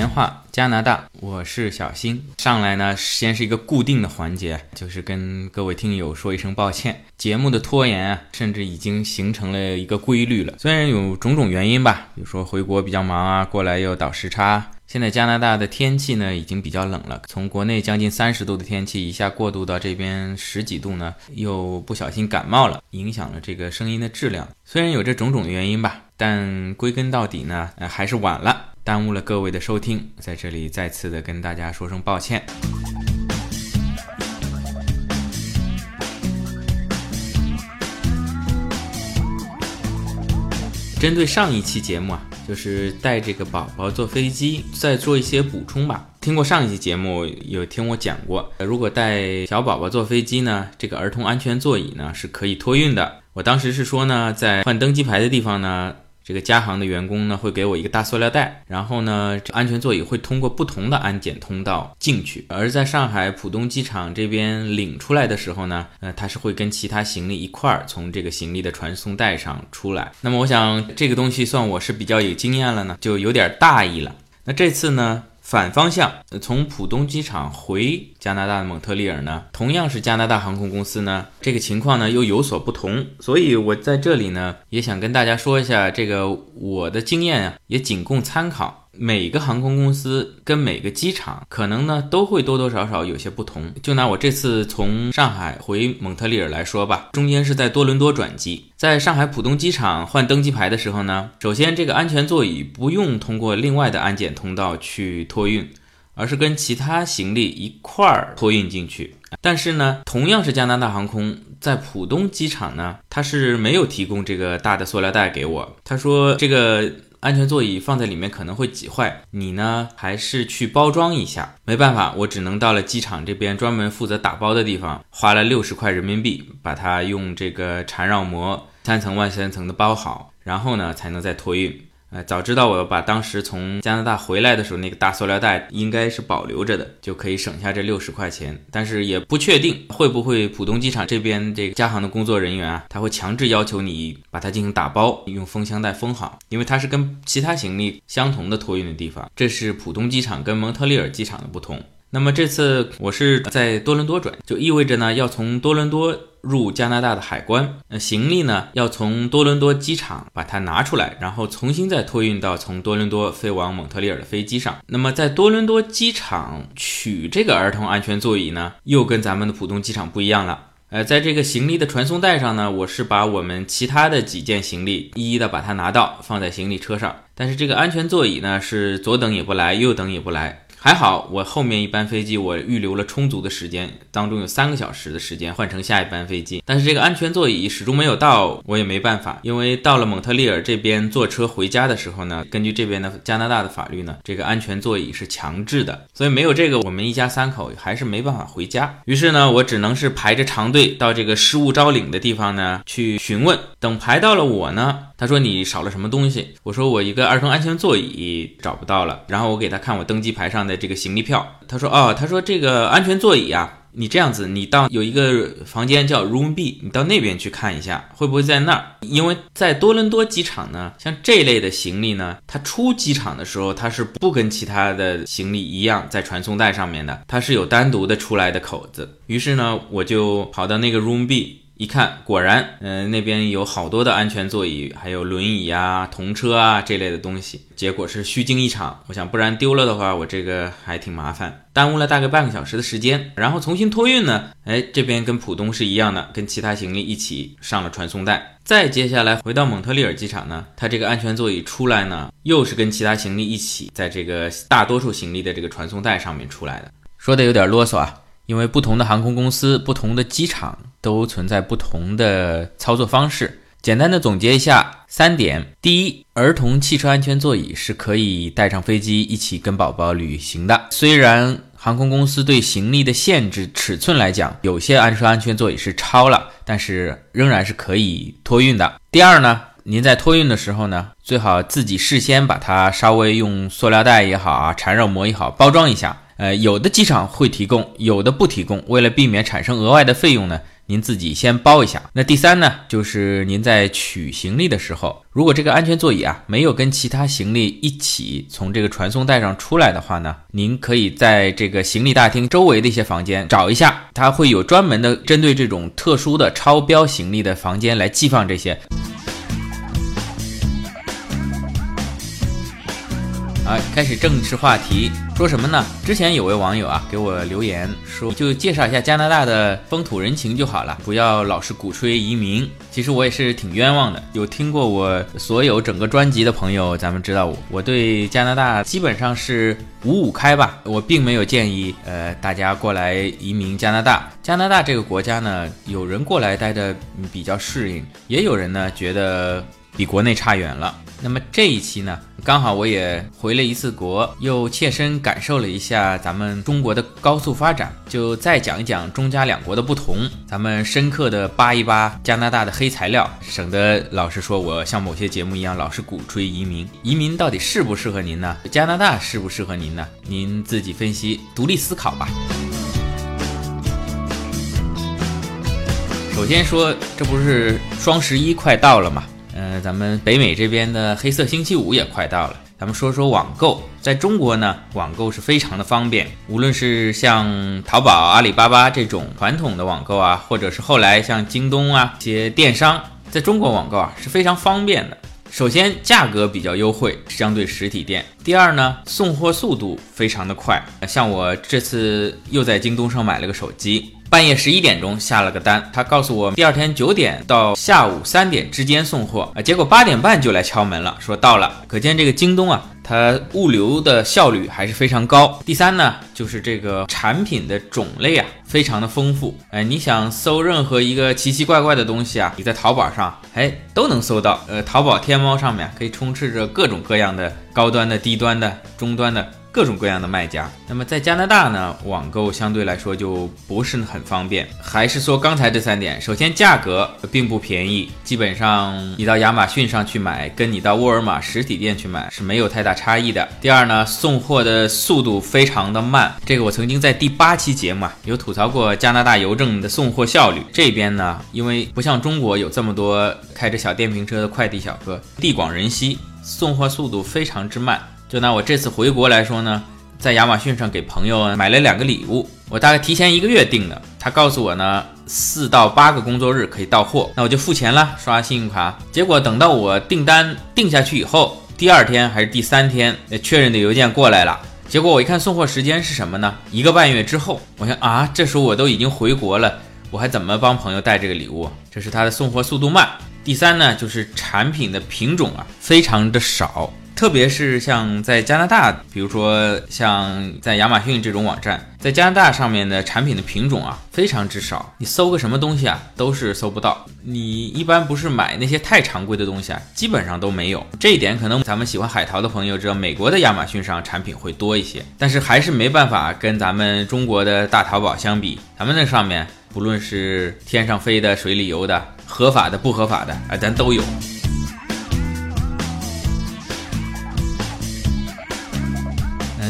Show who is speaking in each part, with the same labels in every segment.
Speaker 1: 闲话加拿大，我是小新。上来呢，先是一个固定的环节，就是跟各位听友说一声抱歉。节目的拖延啊，甚至已经形成了一个规律了。虽然有种种原因吧，比如说回国比较忙啊，过来又倒时差。现在加拿大的天气呢，已经比较冷了，从国内将近三十度的天气一下过渡到这边十几度呢，又不小心感冒了，影响了这个声音的质量。虽然有这种种的原因吧，但归根到底呢，呃，还是晚了。耽误了各位的收听，在这里再次的跟大家说声抱歉。针对上一期节目啊，就是带这个宝宝坐飞机，再做一些补充吧。听过上一期节目，有听我讲过，如果带小宝宝坐飞机呢，这个儿童安全座椅呢是可以托运的。我当时是说呢，在换登机牌的地方呢。这个加航的员工呢，会给我一个大塑料袋，然后呢，安全座椅会通过不同的安检通道进去。而在上海浦东机场这边领出来的时候呢，呃，它是会跟其他行李一块儿从这个行李的传送带上出来。那么我想这个东西算我是比较有经验了呢，就有点大意了。那这次呢？反方向，从浦东机场回加拿大蒙特利尔呢，同样是加拿大航空公司呢，这个情况呢又有所不同，所以我在这里呢也想跟大家说一下，这个我的经验啊，也仅供参考。每个航空公司跟每个机场可能呢都会多多少少有些不同。就拿我这次从上海回蒙特利尔来说吧，中间是在多伦多转机，在上海浦东机场换登机牌的时候呢，首先这个安全座椅不用通过另外的安检通道去托运，而是跟其他行李一块儿托运进去。但是呢，同样是加拿大航空在浦东机场呢，它是没有提供这个大的塑料袋给我，他说这个。安全座椅放在里面可能会挤坏，你呢还是去包装一下。没办法，我只能到了机场这边专门负责打包的地方，花了六十块人民币，把它用这个缠绕膜三层万三层的包好，然后呢才能再托运。哎，早知道我要把当时从加拿大回来的时候那个大塑料袋应该是保留着的，就可以省下这六十块钱。但是也不确定会不会浦东机场这边这个加航的工作人员啊，他会强制要求你把它进行打包，用封箱袋封好，因为它是跟其他行李相同的托运的地方。这是浦东机场跟蒙特利尔机场的不同。那么这次我是在多伦多转，就意味着呢要从多伦多入加拿大的海关，那行李呢要从多伦多机场把它拿出来，然后重新再托运到从多伦多飞往蒙特利尔的飞机上。那么在多伦多机场取这个儿童安全座椅呢，又跟咱们的浦东机场不一样了。呃，在这个行李的传送带上呢，我是把我们其他的几件行李一一的把它拿到放在行李车上，但是这个安全座椅呢是左等也不来，右等也不来。还好，我后面一班飞机我预留了充足的时间，当中有三个小时的时间换成下一班飞机。但是这个安全座椅始终没有到，我也没办法，因为到了蒙特利尔这边坐车回家的时候呢，根据这边的加拿大的法律呢，这个安全座椅是强制的，所以没有这个，我们一家三口还是没办法回家。于是呢，我只能是排着长队到这个失物招领的地方呢去询问。等排到了我呢。他说你少了什么东西？我说我一个儿童安全座椅找不到了。然后我给他看我登机牌上的这个行李票。他说哦，他说这个安全座椅啊，你这样子，你到有一个房间叫 Room B，你到那边去看一下，会不会在那儿？因为在多伦多机场呢，像这类的行李呢，它出机场的时候，它是不跟其他的行李一样在传送带上面的，它是有单独的出来的口子。于是呢，我就跑到那个 Room B。一看，果然，嗯，那边有好多的安全座椅，还有轮椅啊、童车啊这类的东西。结果是虚惊一场。我想，不然丢了的话，我这个还挺麻烦，耽误了大概半个小时的时间。然后重新托运呢，哎，这边跟浦东是一样的，跟其他行李一起上了传送带。再接下来回到蒙特利尔机场呢，它这个安全座椅出来呢，又是跟其他行李一起在这个大多数行李的这个传送带上面出来的。说的有点啰嗦啊。因为不同的航空公司、不同的机场都存在不同的操作方式。简单的总结一下三点：第一，儿童汽车安全座椅是可以带上飞机一起跟宝宝旅行的。虽然航空公司对行李的限制尺寸来讲，有些安车安全座椅是超了，但是仍然是可以托运的。第二呢，您在托运的时候呢，最好自己事先把它稍微用塑料袋也好啊，缠绕膜也好包装一下。呃，有的机场会提供，有的不提供。为了避免产生额外的费用呢，您自己先包一下。那第三呢，就是您在取行李的时候，如果这个安全座椅啊没有跟其他行李一起从这个传送带上出来的话呢，您可以在这个行李大厅周围的一些房间找一下，它会有专门的针对这种特殊的超标行李的房间来寄放这些。啊，开始正式话题，说什么呢？之前有位网友啊给我留言说，就介绍一下加拿大的风土人情就好了，不要老是鼓吹移民。其实我也是挺冤枉的。有听过我所有整个专辑的朋友，咱们知道我我对加拿大基本上是五五开吧。我并没有建议呃大家过来移民加拿大。加拿大这个国家呢，有人过来待着比较适应，也有人呢觉得比国内差远了。那么这一期呢，刚好我也回了一次国，又切身感受了一下咱们中国的高速发展，就再讲一讲中加两国的不同，咱们深刻的扒一扒加拿大的黑材料，省得老是说我像某些节目一样老是鼓吹移民。移民到底适不适合您呢？加拿大适不适合您呢？您自己分析，独立思考吧。首先说，这不是双十一快到了吗？呃，咱们北美这边的黑色星期五也快到了，咱们说说网购。在中国呢，网购是非常的方便，无论是像淘宝、阿里巴巴这种传统的网购啊，或者是后来像京东啊这些电商，在中国网购啊是非常方便的。首先，价格比较优惠，相对实体店。第二呢，送货速度非常的快。像我这次又在京东上买了个手机。半夜十一点钟下了个单，他告诉我第二天九点到下午三点之间送货啊，结果八点半就来敲门了，说到了。可见这个京东啊，它物流的效率还是非常高。第三呢，就是这个产品的种类啊，非常的丰富。哎，你想搜任何一个奇奇怪怪的东西啊，你在淘宝上哎都能搜到。呃，淘宝天猫上面可以充斥着各种各样的高端的、低端的、中端的。各种各样的卖家，那么在加拿大呢，网购相对来说就不是很方便。还是说刚才这三点，首先价格并不便宜，基本上你到亚马逊上去买，跟你到沃尔玛实体店去买是没有太大差异的。第二呢，送货的速度非常的慢，这个我曾经在第八期节目啊有吐槽过加拿大邮政的送货效率。这边呢，因为不像中国有这么多开着小电瓶车的快递小哥，地广人稀，送货速度非常之慢。就拿我这次回国来说呢，在亚马逊上给朋友买了两个礼物，我大概提前一个月订的，他告诉我呢，四到八个工作日可以到货，那我就付钱了，刷信用卡。结果等到我订单定下去以后，第二天还是第三天，确认的邮件过来了。结果我一看送货时间是什么呢？一个半月之后。我想啊，这时候我都已经回国了，我还怎么帮朋友带这个礼物？这是他的送货速度慢。第三呢，就是产品的品种啊，非常的少。特别是像在加拿大，比如说像在亚马逊这种网站，在加拿大上面的产品的品种啊非常之少，你搜个什么东西啊都是搜不到。你一般不是买那些太常规的东西啊，基本上都没有。这一点可能咱们喜欢海淘的朋友知道，美国的亚马逊上产品会多一些，但是还是没办法跟咱们中国的大淘宝相比。咱们那上面不论是天上飞的、水里游的、合法的、不合法的啊，咱都有。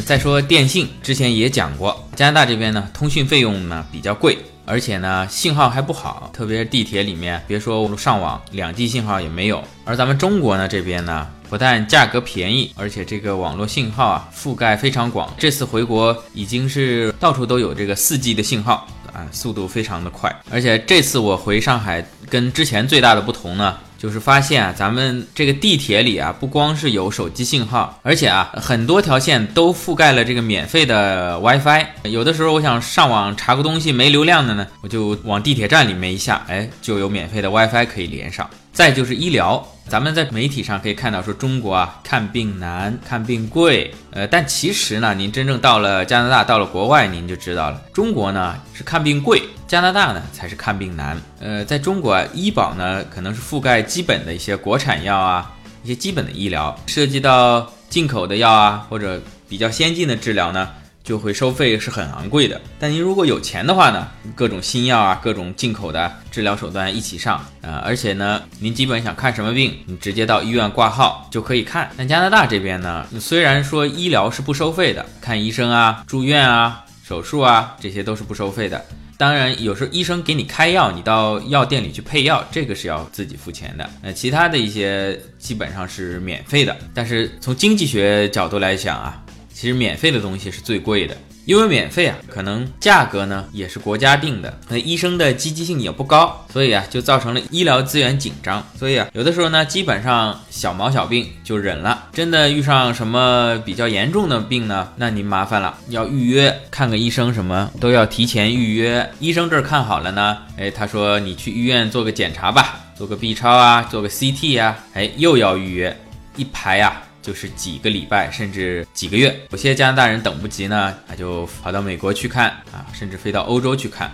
Speaker 1: 再说电信，之前也讲过，加拿大这边呢，通讯费用呢比较贵，而且呢信号还不好，特别是地铁里面，别说上网，两 G 信号也没有。而咱们中国呢这边呢，不但价格便宜，而且这个网络信号啊覆盖非常广。这次回国已经是到处都有这个四 G 的信号啊，速度非常的快。而且这次我回上海，跟之前最大的不同呢。就是发现啊，咱们这个地铁里啊，不光是有手机信号，而且啊，很多条线都覆盖了这个免费的 WiFi。有的时候我想上网查个东西没流量的呢，我就往地铁站里面一下，哎，就有免费的 WiFi 可以连上。再就是医疗，咱们在媒体上可以看到说中国啊看病难、看病贵，呃，但其实呢，您真正到了加拿大、到了国外，您就知道了，中国呢是看病贵，加拿大呢才是看病难。呃，在中国啊，医保呢可能是覆盖基本的一些国产药啊，一些基本的医疗，涉及到进口的药啊，或者比较先进的治疗呢。就会收费是很昂贵的，但您如果有钱的话呢，各种新药啊，各种进口的治疗手段一起上啊，而且呢，您基本想看什么病，你直接到医院挂号就可以看。但加拿大这边呢，虽然说医疗是不收费的，看医生啊、住院啊、手术啊，这些都是不收费的。当然，有时候医生给你开药，你到药店里去配药，这个是要自己付钱的。那其他的一些基本上是免费的。但是从经济学角度来讲啊，其实免费的东西是最贵的。因为免费啊，可能价格呢也是国家定的，那医生的积极性也不高，所以啊就造成了医疗资源紧张。所以啊，有的时候呢，基本上小毛小病就忍了。真的遇上什么比较严重的病呢，那您麻烦了，要预约看个医生，什么都要提前预约。医生这儿看好了呢，哎，他说你去医院做个检查吧，做个 B 超啊，做个 CT 呀，哎，又要预约，一排呀。就是几个礼拜，甚至几个月，有些加拿大人等不及呢，他就跑到美国去看啊，甚至飞到欧洲去看。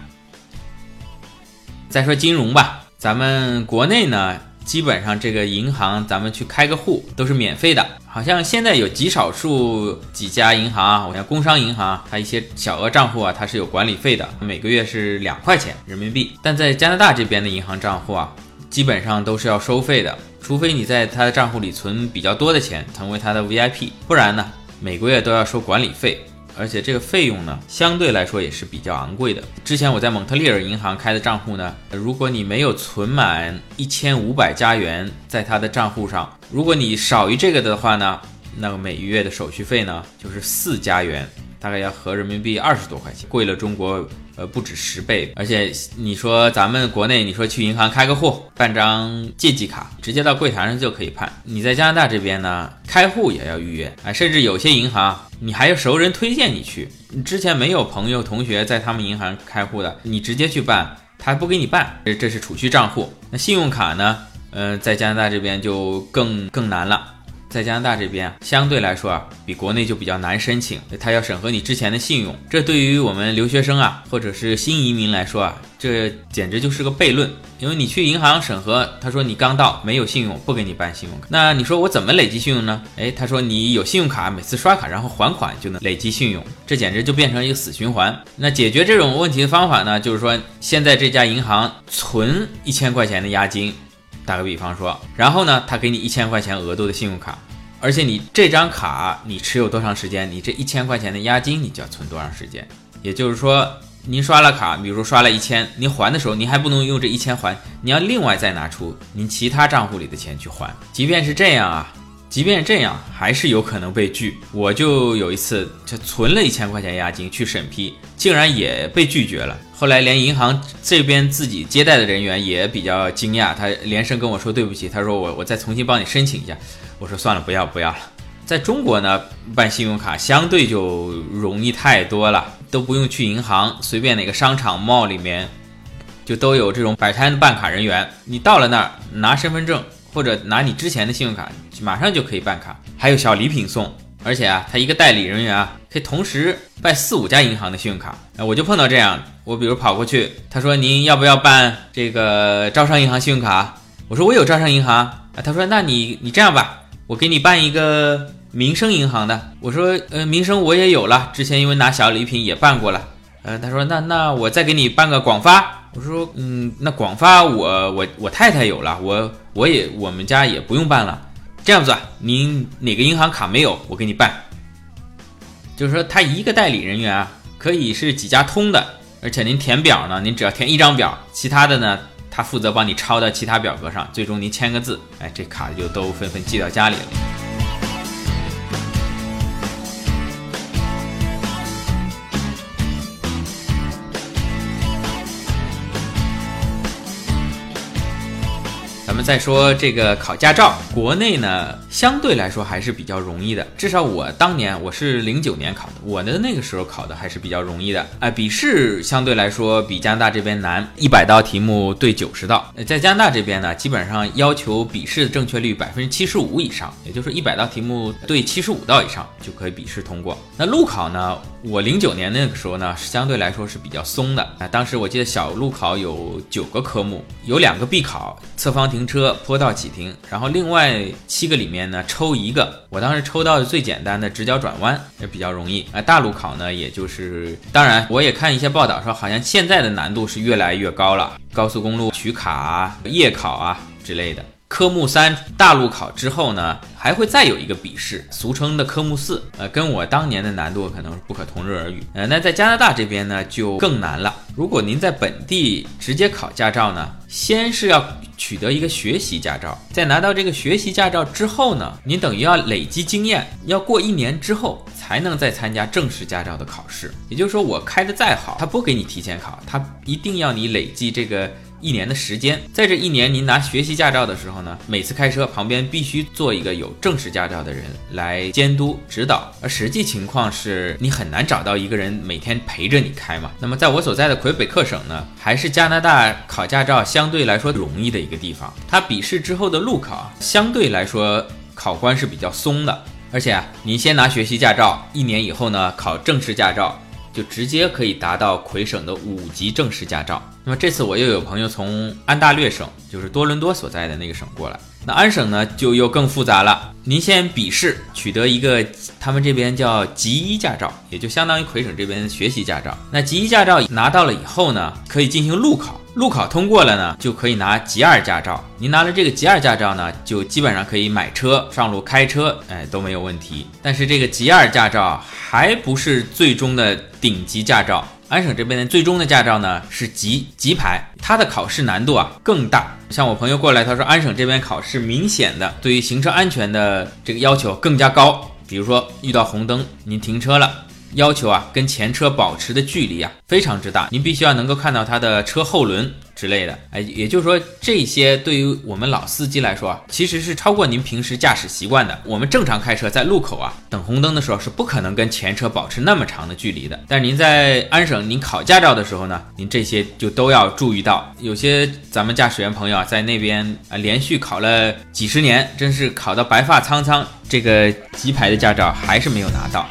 Speaker 1: 再说金融吧，咱们国内呢，基本上这个银行，咱们去开个户都是免费的。好像现在有极少数几家银行啊，我像工商银行，它一些小额账户啊，它是有管理费的，每个月是两块钱人民币。但在加拿大这边的银行账户啊，基本上都是要收费的。除非你在他的账户里存比较多的钱，成为他的 VIP，不然呢，每个月都要收管理费，而且这个费用呢，相对来说也是比较昂贵的。之前我在蒙特利尔银行开的账户呢，如果你没有存满一千五百加元在他的账户上，如果你少于这个的话呢，那么每月的手续费呢，就是四加元。大概要合人民币二十多块钱，贵了中国呃不止十倍。而且你说咱们国内，你说去银行开个户，办张借记卡，直接到柜台上就可以办。你在加拿大这边呢，开户也要预约啊，甚至有些银行你还有熟人推荐你去，你之前没有朋友同学在他们银行开户的，你直接去办，他不给你办。这这是储蓄账户。那信用卡呢？呃，在加拿大这边就更更难了。在加拿大这边，相对来说啊，比国内就比较难申请，他要审核你之前的信用。这对于我们留学生啊，或者是新移民来说啊，这简直就是个悖论。因为你去银行审核，他说你刚到没有信用，不给你办信用卡。那你说我怎么累积信用呢？哎，他说你有信用卡，每次刷卡然后还款就能累积信用，这简直就变成一个死循环。那解决这种问题的方法呢，就是说现在这家银行存一千块钱的押金。打个比方说，然后呢，他给你一千块钱额度的信用卡，而且你这张卡你持有多长时间，你这一千块钱的押金你就要存多长时间。也就是说，您刷了卡，比如说刷了一千，您还的时候，您还不能用这一千还，你要另外再拿出您其他账户里的钱去还。即便是这样啊。即便这样，还是有可能被拒。我就有一次，就存了一千块钱押金去审批，竟然也被拒绝了。后来连银行这边自己接待的人员也比较惊讶，他连声跟我说对不起，他说我我再重新帮你申请一下。我说算了，不要不要了。在中国呢，办信用卡相对就容易太多了，都不用去银行，随便哪个商场 mall 里面就都有这种摆摊的办卡人员，你到了那儿拿身份证。或者拿你之前的信用卡，马上就可以办卡，还有小礼品送。而且啊，他一个代理人员啊，可以同时办四五家银行的信用卡。我就碰到这样，我比如跑过去，他说您要不要办这个招商银行信用卡？我说我有招商银行啊。他说那你你这样吧，我给你办一个民生银行的。我说呃，民生我也有了，之前因为拿小礼品也办过了。呃，他说那那我再给你办个广发。我说，嗯，那广发我我我太太有了，我我也我们家也不用办了。这样子，您哪个银行卡没有，我给你办。就是说，他一个代理人员啊，可以是几家通的，而且您填表呢，您只要填一张表，其他的呢，他负责帮你抄到其他表格上，最终您签个字，哎，这卡就都纷纷寄到家里了。咱们再说这个考驾照，国内呢相对来说还是比较容易的，至少我当年我是零九年考的，我的那个时候考的还是比较容易的。哎，笔试相对来说比加拿大这边难，一百道题目对九十道。在加拿大这边呢，基本上要求笔试的正确率百分之七十五以上，也就是一百道题目对七十五道以上就可以笔试通过。那路考呢，我零九年那个时候呢，相对来说是比较松的。啊，当时我记得小路考有九个科目，有两个必考，侧方停车。坡道启停，然后另外七个里面呢抽一个，我当时抽到的最简单的直角转弯也比较容易。啊，大路考呢，也就是当然我也看一些报道说，好像现在的难度是越来越高了，高速公路取卡、夜考啊之类的。科目三大路考之后呢，还会再有一个笔试，俗称的科目四。呃，跟我当年的难度可能不可同日而语。呃，那在加拿大这边呢，就更难了。如果您在本地直接考驾照呢，先是要取得一个学习驾照，在拿到这个学习驾照之后呢，您等于要累积经验，要过一年之后才能再参加正式驾照的考试。也就是说，我开的再好，他不给你提前考，他一定要你累积这个。一年的时间，在这一年您拿学习驾照的时候呢，每次开车旁边必须做一个有正式驾照的人来监督指导。而实际情况是你很难找到一个人每天陪着你开嘛。那么在我所在的魁北克省呢，还是加拿大考驾照相对来说容易的一个地方。它笔试之后的路考相对来说考官是比较松的，而且啊，您先拿学习驾照，一年以后呢考正式驾照。就直接可以达到魁省的五级正式驾照。那么这次我又有朋友从安大略省，就是多伦多所在的那个省过来。那安省呢就又更复杂了。您先笔试取得一个，他们这边叫级一驾照，也就相当于魁省这边学习驾照。那级一驾照拿到了以后呢，可以进行路考。路考通过了呢，就可以拿级二驾照。您拿了这个级二驾照呢，就基本上可以买车、上路开车，哎，都没有问题。但是这个级二驾照还不是最终的顶级驾照。安省这边的最终的驾照呢是级级牌，它的考试难度啊更大。像我朋友过来，他说安省这边考试明显的对于行车安全的这个要求更加高。比如说遇到红灯，您停车了。要求啊，跟前车保持的距离啊非常之大，您必须要能够看到它的车后轮之类的，哎，也就是说这些对于我们老司机来说啊，其实是超过您平时驾驶习惯的。我们正常开车在路口啊等红灯的时候是不可能跟前车保持那么长的距离的。但是您在安省您考驾照的时候呢，您这些就都要注意到。有些咱们驾驶员朋友啊在那边啊连续考了几十年，真是考到白发苍苍，这个级牌的驾照还是没有拿到。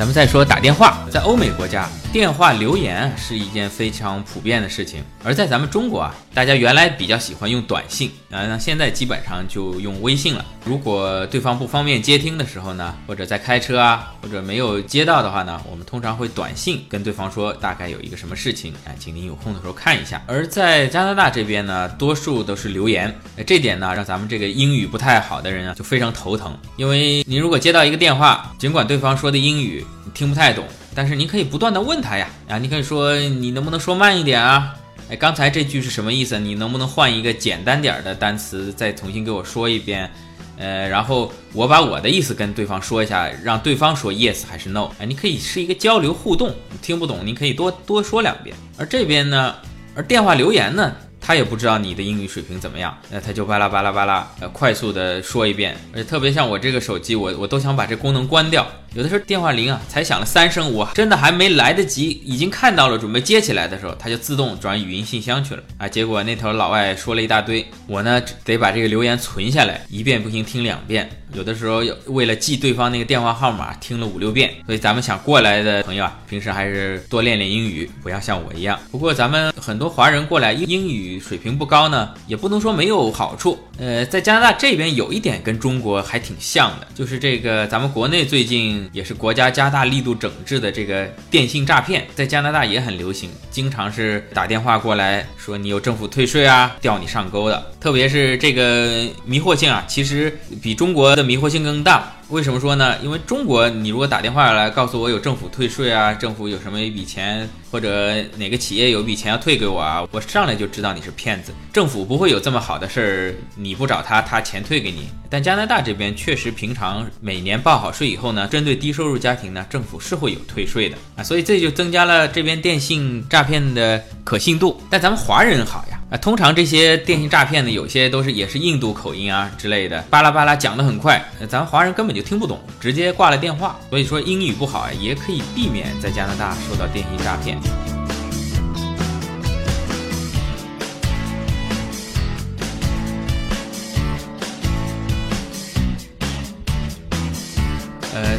Speaker 1: 咱们再说打电话，在欧美国家，电话留言是一件非常普遍的事情，而在咱们中国啊，大家原来比较喜欢用短信啊，那现在基本上就用微信了。如果对方不方便接听的时候呢，或者在开车啊，或者没有接到的话呢，我们通常会短信跟对方说大概有一个什么事情，哎，请您有空的时候看一下。而在加拿大这边呢，多数都是留言，这点呢，让咱们这个英语不太好的人啊，就非常头疼，因为您如果接到一个电话，尽管对方说的英语。你听不太懂，但是你可以不断的问他呀，啊，你可以说你能不能说慢一点啊？哎，刚才这句是什么意思？你能不能换一个简单点的单词，再重新给我说一遍？呃，然后我把我的意思跟对方说一下，让对方说 yes 还是 no？哎，你可以是一个交流互动，听不懂你可以多多说两遍。而这边呢，而电话留言呢？他也不知道你的英语水平怎么样，那他就巴拉巴拉巴拉，呃，快速的说一遍。而且特别像我这个手机，我我都想把这功能关掉。有的时候电话铃啊，才响了三声，我真的还没来得及，已经看到了，准备接起来的时候，它就自动转语音信箱去了啊。结果那头老外说了一大堆，我呢得把这个留言存下来，一遍不行听两遍。有的时候为了记对方那个电话号码，听了五六遍。所以咱们想过来的朋友啊，平时还是多练练英语，不要像我一样。不过咱们很多华人过来英英语水平不高呢，也不能说没有好处。呃，在加拿大这边有一点跟中国还挺像的，就是这个咱们国内最近。也是国家加大力度整治的这个电信诈骗，在加拿大也很流行，经常是打电话过来说你有政府退税啊，钓你上钩的。特别是这个迷惑性啊，其实比中国的迷惑性更大。为什么说呢？因为中国，你如果打电话来告诉我有政府退税啊，政府有什么一笔钱，或者哪个企业有笔钱要退给我啊，我上来就知道你是骗子。政府不会有这么好的事儿，你你不找他，他钱退给你。但加拿大这边确实，平常每年报好税以后呢，针对低收入家庭呢，政府是会有退税的啊，所以这就增加了这边电信诈骗的可信度。但咱们华人好呀。啊，通常这些电信诈骗呢，有些都是也是印度口音啊之类的，巴拉巴拉讲得很快，咱华人根本就听不懂，直接挂了电话。所以说英语不好啊，也可以避免在加拿大受到电信诈骗。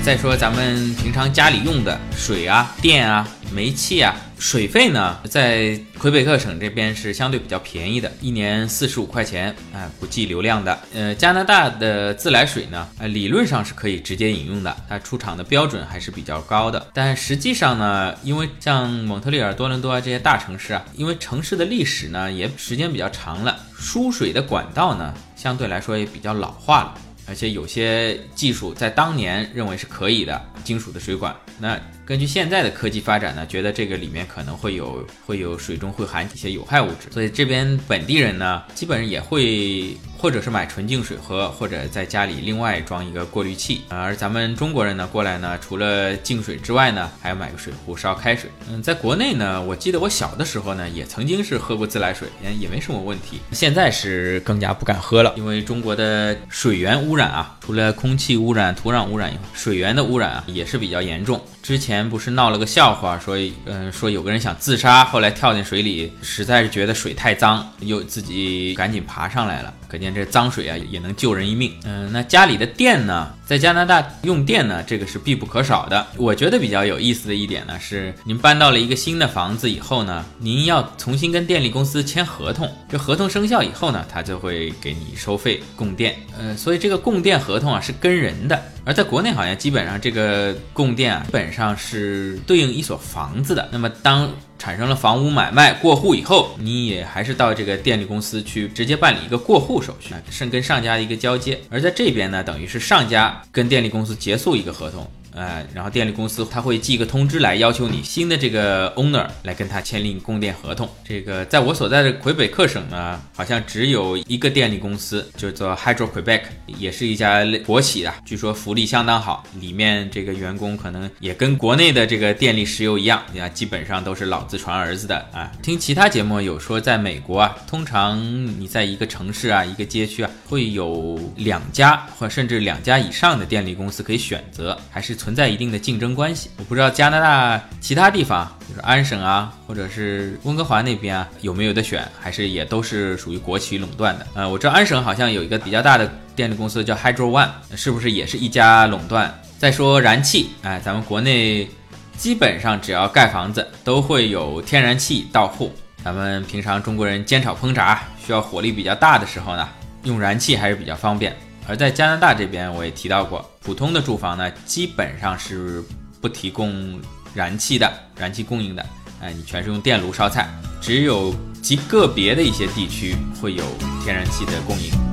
Speaker 1: 再说咱们平常家里用的水啊、电啊、煤气啊。水费呢，在魁北克省这边是相对比较便宜的，一年四十五块钱啊，不计流量的。呃，加拿大的自来水呢，呃，理论上是可以直接饮用的，它出厂的标准还是比较高的。但实际上呢，因为像蒙特利尔、多伦多啊这些大城市啊，因为城市的历史呢也时间比较长了，输水的管道呢相对来说也比较老化了，而且有些技术在当年认为是可以的，金属的水管那。根据现在的科技发展呢，觉得这个里面可能会有会有水中会含一些有害物质，所以这边本地人呢，基本上也会或者是买纯净水喝，或者在家里另外装一个过滤器。而咱们中国人呢，过来呢，除了净水之外呢，还要买个水壶烧开水。嗯，在国内呢，我记得我小的时候呢，也曾经是喝过自来水，也没什么问题。现在是更加不敢喝了，因为中国的水源污染啊，除了空气污染、土壤污染以外，水源的污染啊也是比较严重。之前不是闹了个笑话，说，嗯，说有个人想自杀，后来跳进水里，实在是觉得水太脏，又自己赶紧爬上来了。可见这脏水啊也能救人一命。嗯，那家里的电呢，在加拿大用电呢，这个是必不可少的。我觉得比较有意思的一点呢，是您搬到了一个新的房子以后呢，您要重新跟电力公司签合同。这合同生效以后呢，他就会给你收费供电。呃，所以这个供电合同啊是跟人的。而在国内好像基本上这个供电啊，基本上是对应一所房子的。那么当产生了房屋买卖过户以后，你也还是到这个电力公司去直接办理一个过户手续，是跟上家一个交接。而在这边呢，等于是上家跟电力公司结束一个合同。呃，然后电力公司他会寄一个通知来，要求你新的这个 owner 来跟他签订供电合同。这个在我所在的魁北克省呢，好像只有一个电力公司，就做 Hydro Quebec，也是一家国企啊。据说福利相当好，里面这个员工可能也跟国内的这个电力石油一样，啊，基本上都是老子传儿子的啊。听其他节目有说，在美国啊，通常你在一个城市啊，一个街区啊，会有两家或甚至两家以上的电力公司可以选择，还是。存在一定的竞争关系，我不知道加拿大其他地方，就是安省啊，或者是温哥华那边啊，有没有的选，还是也都是属于国企垄断的。呃，我知道安省好像有一个比较大的电力公司叫 Hydro One，是不是也是一家垄断？再说燃气，哎，咱们国内基本上只要盖房子，都会有天然气到户。咱们平常中国人煎炒烹炸需要火力比较大的时候呢，用燃气还是比较方便。而在加拿大这边，我也提到过，普通的住房呢，基本上是不提供燃气的，燃气供应的，哎，你全是用电炉烧菜，只有极个别的一些地区会有天然气的供应。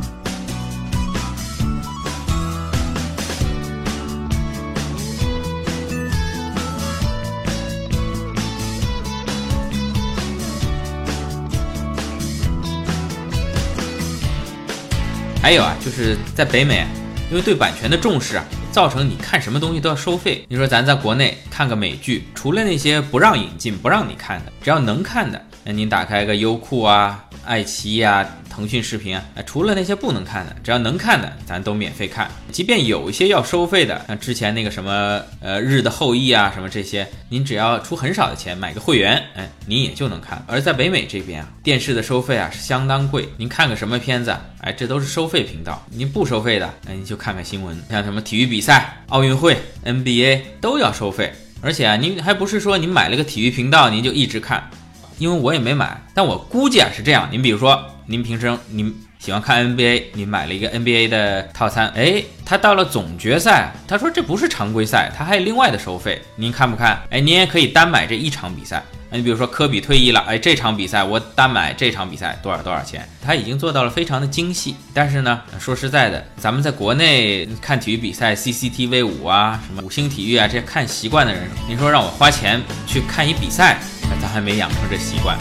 Speaker 1: 还有啊，就是在北美，因为对版权的重视啊，造成你看什么东西都要收费。你说咱在国内看个美剧，除了那些不让引进、不让你看的，只要能看的，那您打开个优酷啊。爱奇艺啊，腾讯视频啊，除了那些不能看的，只要能看的，咱都免费看。即便有一些要收费的，像之前那个什么呃日的后裔啊，什么这些，您只要出很少的钱买个会员，哎，您也就能看。而在北美这边啊，电视的收费啊是相当贵。您看个什么片子，哎，这都是收费频道。您不收费的，哎，您就看看新闻，像什么体育比赛、奥运会、NBA 都要收费。而且啊，您还不是说您买了个体育频道，您就一直看。因为我也没买，但我估计啊是这样。您比如说，您平时您喜欢看 NBA，您买了一个 NBA 的套餐，哎，他到了总决赛，他说这不是常规赛，他还有另外的收费，您看不看？哎，您也可以单买这一场比赛。那你比如说科比退役了，哎，这场比赛我单买这场比赛多少多少钱？他已经做到了非常的精细。但是呢，说实在的，咱们在国内看体育比赛，CCTV 五啊，什么五星体育啊，这些看习惯的人，您说让我花钱去看一比赛？咱还没养成这习惯。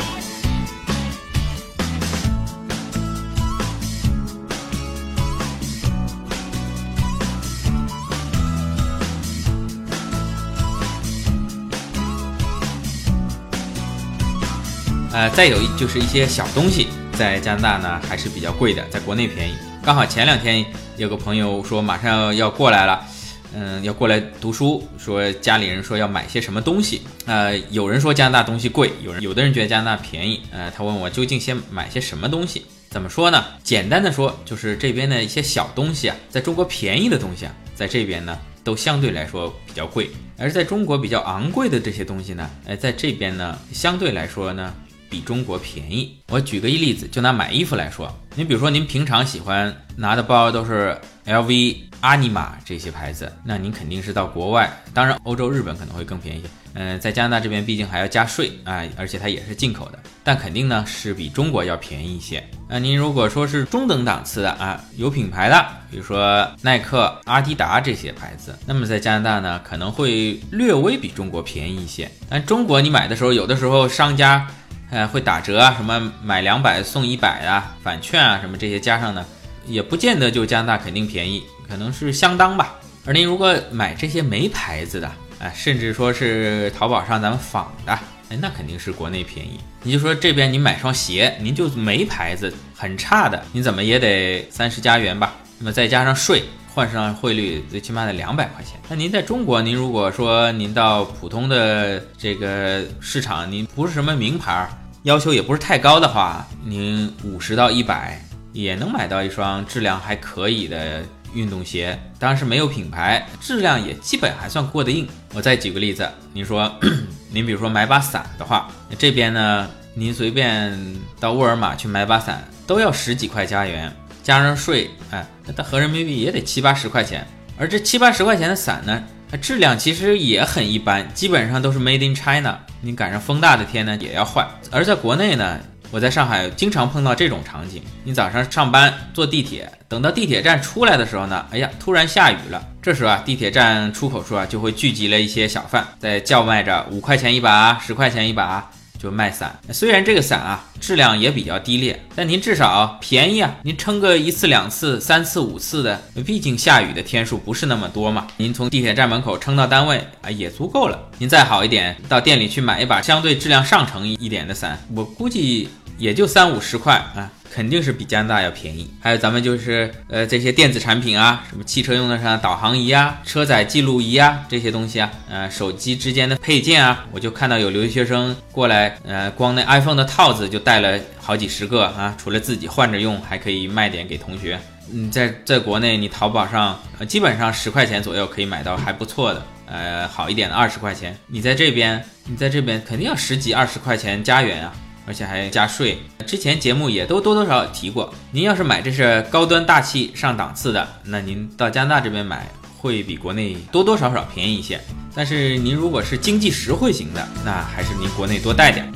Speaker 1: 呃，再有一就是一些小东西，在加拿大呢还是比较贵的，在国内便宜。刚好前两天有个朋友说马上要过来了。嗯，要过来读书，说家里人说要买些什么东西，呃，有人说加拿大东西贵，有人有的人觉得加拿大便宜，呃，他问我究竟先买些什么东西？怎么说呢？简单的说，就是这边的一些小东西啊，在中国便宜的东西啊，在这边呢。都相对来说比较贵，而在中国比较昂贵的这些东西呢，哎，在这边呢相对来说呢比中国便宜。我举个一例子，就拿买衣服来说，您比如说您平常喜欢拿的包都是 LV。阿尼玛这些牌子，那您肯定是到国外，当然欧洲、日本可能会更便宜。嗯，在加拿大这边毕竟还要加税啊，而且它也是进口的，但肯定呢是比中国要便宜一些。那您如果说是中等档次的啊，有品牌的，比如说耐克、阿迪达这些牌子，那么在加拿大呢可能会略微比中国便宜一些。但中国你买的时候，有的时候商家呃会打折啊，什么买两百送一百啊，返券啊什么这些加上呢，也不见得就加拿大肯定便宜。可能是相当吧，而您如果买这些没牌子的，哎，甚至说是淘宝上咱们仿的，哎，那肯定是国内便宜。你就说这边你买双鞋，您就没牌子，很差的，你怎么也得三十加元吧？那么再加上税，换上汇率，最起码得两百块钱。那您在中国，您如果说您到普通的这个市场，您不是什么名牌，要求也不是太高的话，您五十到一百也能买到一双质量还可以的。运动鞋当然是没有品牌，质量也基本还算过得硬。我再举个例子，您说，您比如说买把伞的话，这边呢，您随便到沃尔玛去买把伞都要十几块加元，加上税，哎，那合人民币也得七八十块钱。而这七八十块钱的伞呢，它质量其实也很一般，基本上都是 Made in China。你赶上风大的天呢，也要坏。而在国内呢。我在上海经常碰到这种场景：你早上上班坐地铁，等到地铁站出来的时候呢，哎呀，突然下雨了。这时候啊，地铁站出口处啊就会聚集了一些小贩，在叫卖着五块钱一把、十块钱一把。就卖伞，虽然这个伞啊质量也比较低劣，但您至少便宜啊！您撑个一次两次、三次五次的，毕竟下雨的天数不是那么多嘛。您从地铁站门口撑到单位啊也足够了。您再好一点，到店里去买一把相对质量上乘一点的伞，我估计也就三五十块啊。肯定是比加拿大要便宜。还有咱们就是呃这些电子产品啊，什么汽车用的上导航仪啊、车载记录仪啊这些东西啊，呃手机之间的配件啊，我就看到有留学生过来，呃光那 iPhone 的套子就带了好几十个啊，除了自己换着用，还可以卖点给同学。嗯，在在国内你淘宝上呃基本上十块钱左右可以买到还不错的，呃好一点的二十块钱。你在这边你在这边肯定要十几二十块钱加元啊。而且还加税，之前节目也都多多少少提过。您要是买这是高端大气上档次的，那您到加拿大这边买会比国内多多少少便宜一些。但是您如果是经济实惠型的，那还是您国内多带点。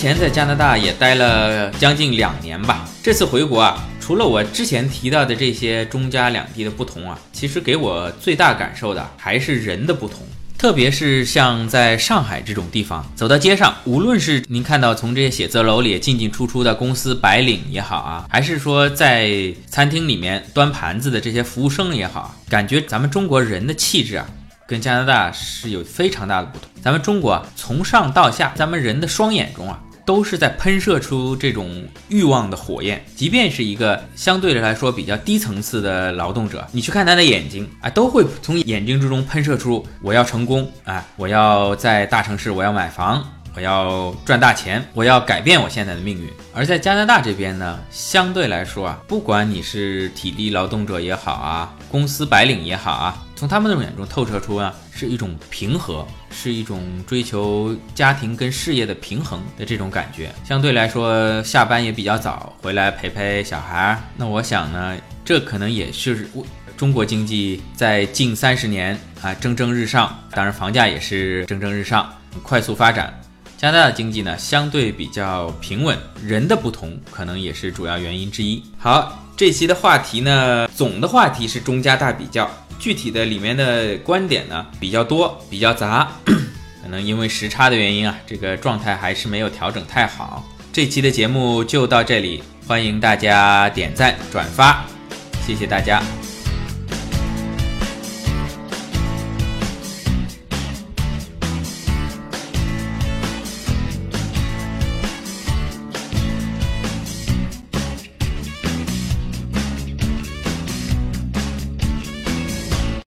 Speaker 1: 前在加拿大也待了将近两年吧。这次回国啊，除了我之前提到的这些中加两地的不同啊，其实给我最大感受的还是人的不同。特别是像在上海这种地方，走到街上，无论是您看到从这些写字楼里进进出出的公司白领也好啊，还是说在餐厅里面端盘子的这些服务生也好，感觉咱们中国人的气质啊。跟加拿大是有非常大的不同。咱们中国啊从上到下，咱们人的双眼中啊，都是在喷射出这种欲望的火焰。即便是一个相对来说比较低层次的劳动者，你去看他的眼睛啊，都会从眼睛之中喷射出我要成功啊，我要在大城市，我要买房。我要赚大钱，我要改变我现在的命运。而在加拿大这边呢，相对来说啊，不管你是体力劳动者也好啊，公司白领也好啊，从他们的眼中透射出啊，是一种平和，是一种追求家庭跟事业的平衡的这种感觉。相对来说，下班也比较早，回来陪陪小孩。那我想呢，这可能也是中国经济在近三十年啊蒸蒸日上，当然房价也是蒸蒸日上，快速发展。加拿大的经济呢，相对比较平稳，人的不同可能也是主要原因之一。好，这期的话题呢，总的话题是中加大比较，具体的里面的观点呢比较多，比较杂，可能因为时差的原因啊，这个状态还是没有调整太好。这期的节目就到这里，欢迎大家点赞转发，谢谢大家。